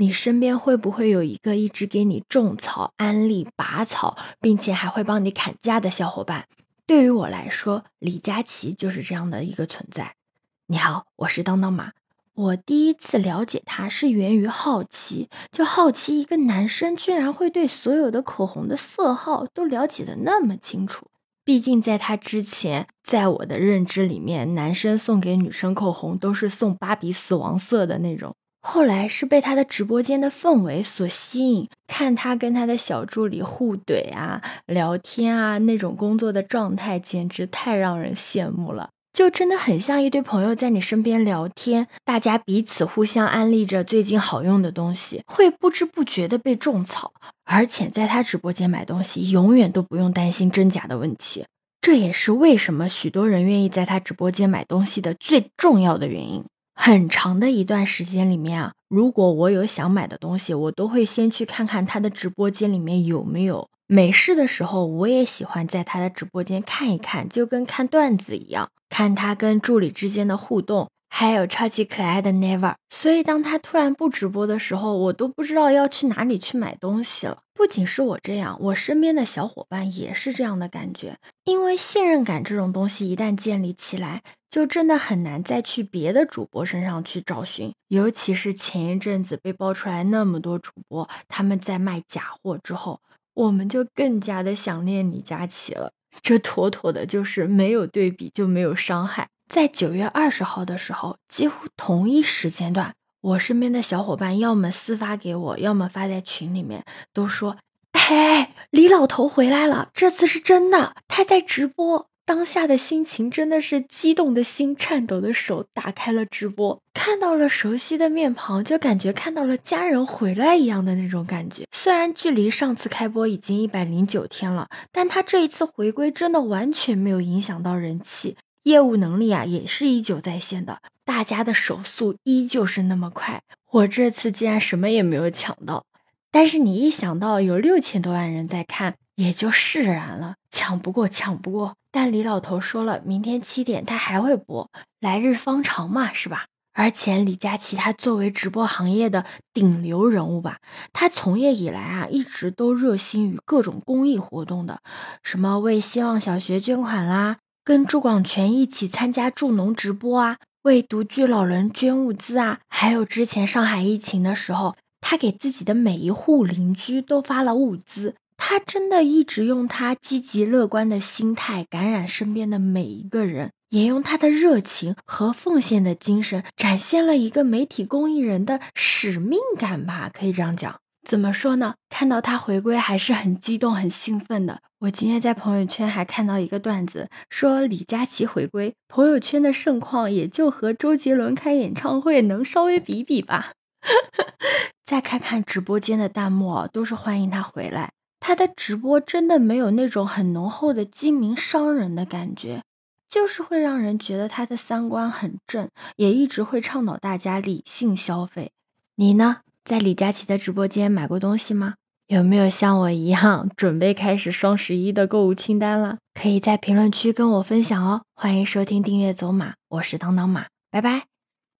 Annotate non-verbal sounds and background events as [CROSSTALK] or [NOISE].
你身边会不会有一个一直给你种草、安利、拔草，并且还会帮你砍价的小伙伴？对于我来说，李佳琦就是这样的一个存在。你好，我是当当马。我第一次了解他是源于好奇，就好奇一个男生居然会对所有的口红的色号都了解的那么清楚。毕竟在他之前，在我的认知里面，男生送给女生口红都是送芭比死亡色的那种。后来是被他的直播间的氛围所吸引，看他跟他的小助理互怼啊、聊天啊，那种工作的状态简直太让人羡慕了，就真的很像一堆朋友在你身边聊天，大家彼此互相安利着最近好用的东西，会不知不觉的被种草，而且在他直播间买东西永远都不用担心真假的问题，这也是为什么许多人愿意在他直播间买东西的最重要的原因。很长的一段时间里面啊，如果我有想买的东西，我都会先去看看他的直播间里面有没有。没事的时候，我也喜欢在他的直播间看一看，就跟看段子一样，看他跟助理之间的互动。还有超级可爱的 Never，所以当他突然不直播的时候，我都不知道要去哪里去买东西了。不仅是我这样，我身边的小伙伴也是这样的感觉。因为信任感这种东西一旦建立起来，就真的很难再去别的主播身上去找寻。尤其是前一阵子被爆出来那么多主播他们在卖假货之后，我们就更加的想念李佳琦了。这妥妥的就是没有对比就没有伤害。在九月二十号的时候，几乎同一时间段，我身边的小伙伴要么私发给我，要么发在群里面，都说：“哎，李老头回来了，这次是真的，他在直播。”当下的心情真的是激动的心，颤抖的手，打开了直播，看到了熟悉的面庞，就感觉看到了家人回来一样的那种感觉。虽然距离上次开播已经一百零九天了，但他这一次回归真的完全没有影响到人气。业务能力啊，也是依旧在线的，大家的手速依旧是那么快。我这次竟然什么也没有抢到，但是你一想到有六千多万人在看，也就释然了。抢不过，抢不过。但李老头说了，明天七点他还会播，来日方长嘛，是吧？而且李佳琦他作为直播行业的顶流人物吧，他从业以来啊，一直都热心于各种公益活动的，什么为希望小学捐款啦。跟朱广权一起参加助农直播啊，为独居老人捐物资啊，还有之前上海疫情的时候，他给自己的每一户邻居都发了物资。他真的一直用他积极乐观的心态感染身边的每一个人，也用他的热情和奉献的精神展现了一个媒体公益人的使命感吧，可以这样讲。怎么说呢？看到他回归还是很激动、很兴奋的。我今天在朋友圈还看到一个段子，说李佳琦回归，朋友圈的盛况也就和周杰伦开演唱会能稍微比比吧。[LAUGHS] 再看看直播间的弹幕，都是欢迎他回来。他的直播真的没有那种很浓厚的精明商人的感觉，就是会让人觉得他的三观很正，也一直会倡导大家理性消费。你呢？在李佳琦的直播间买过东西吗？有没有像我一样 [LAUGHS] 准备开始双十一的购物清单了？可以在评论区跟我分享哦。欢迎收听订阅走马，我是当当马，拜拜。